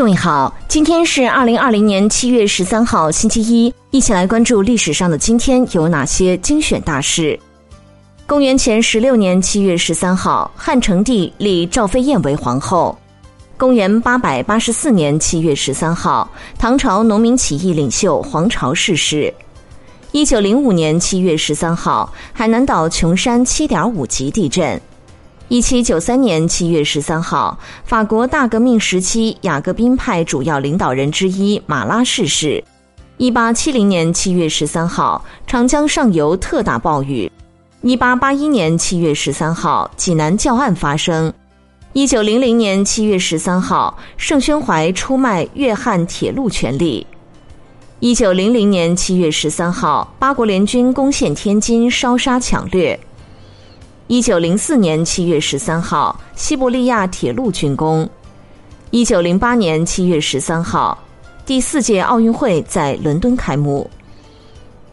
各位好，今天是二零二零年七月十三号，星期一，一起来关注历史上的今天有哪些精选大事。公元前十六年七月十三号，汉成帝立赵飞燕为皇后。公元八百八十四年七月十三号，唐朝农民起义领袖黄巢逝世。一九零五年七月十三号，海南岛琼山七点五级地震。一七九三年七月十三号，法国大革命时期雅各宾派主要领导人之一马拉逝世。一八七零年七月十三号，长江上游特大暴雨。一八八一年七月十三号，济南教案发生。一九零零年七月十三号，盛宣怀出卖粤汉铁路权利。一九零零年七月十三号，八国联军攻陷天津，烧杀抢掠。一九零四年七月十三号，西伯利亚铁路竣工。一九零八年七月十三号，第四届奥运会在伦敦开幕。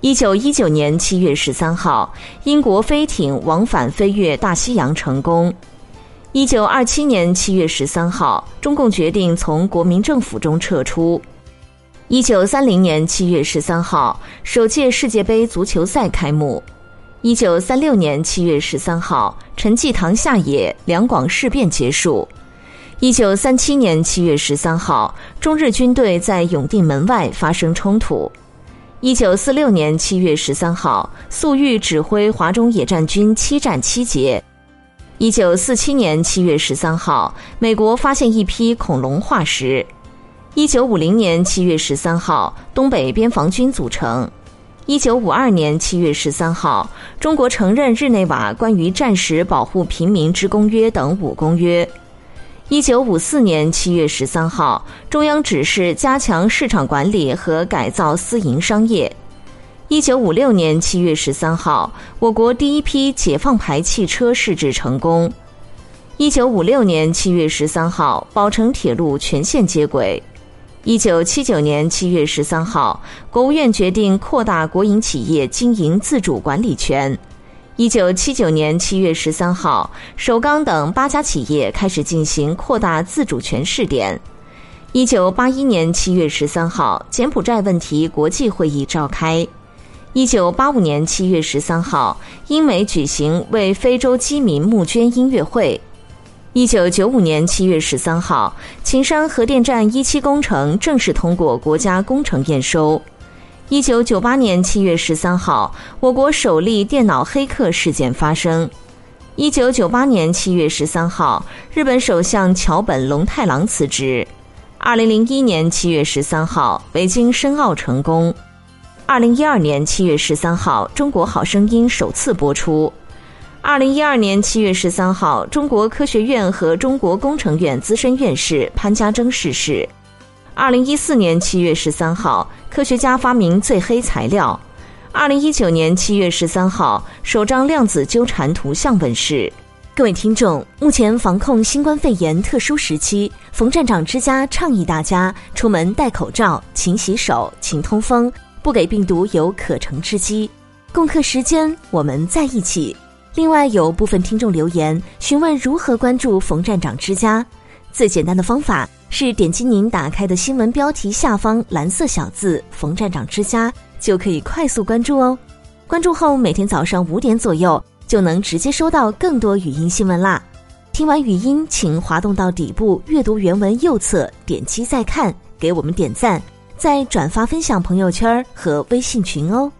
一九一九年七月十三号，英国飞艇往返飞越大西洋成功。一九二七年七月十三号，中共决定从国民政府中撤出。一九三零年七月十三号，首届世界杯足球赛开幕。一九三六年七月十三号，陈济棠下野，两广事变结束。一九三七年七月十三号，中日军队在永定门外发生冲突。一九四六年七月十三号，粟裕指挥华中野战军七战七捷。一九四七年七月十三号，美国发现一批恐龙化石。一九五零年七月十三号，东北边防军组成。一九五二年七月十三号，中国承认日内瓦关于战时保护平民之公约等五公约。一九五四年七月十三号，中央指示加强市场管理和改造私营商业。一九五六年七月十三号，我国第一批解放牌汽车试制成功。一九五六年七月十三号，宝成铁路全线接轨。一九七九年七月十三号，国务院决定扩大国营企业经营自主管理权。一九七九年七月十三号，首钢等八家企业开始进行扩大自主权试点。一九八一年七月十三号，柬埔寨问题国际会议召开。一九八五年七月十三号，英美举行为非洲饥民募捐音乐会。一九九五年七月十三号，秦山核电站一期工程正式通过国家工程验收。一九九八年七月十三号，我国首例电脑黑客事件发生。一九九八年七月十三号，日本首相桥本龙太郎辞职。二零零一年七月十三号，北京申奥成功。二零一二年七月十三号，《中国好声音》首次播出。二零一二年七月十三号，中国科学院和中国工程院资深院士潘家铮逝世。二零一四年七月十三号，科学家发明最黑材料。二零一九年七月十三号，首张量子纠缠图像问世。各位听众，目前防控新冠肺炎特殊时期，冯站长之家倡议大家出门戴口罩、勤洗手、勤通风，不给病毒有可乘之机。共克时间，我们在一起。另外，有部分听众留言询问如何关注冯站长之家。最简单的方法是点击您打开的新闻标题下方蓝色小字“冯站长之家”，就可以快速关注哦。关注后，每天早上五点左右就能直接收到更多语音新闻啦。听完语音，请滑动到底部阅读原文右侧，点击再看，给我们点赞，再转发分享朋友圈和微信群哦。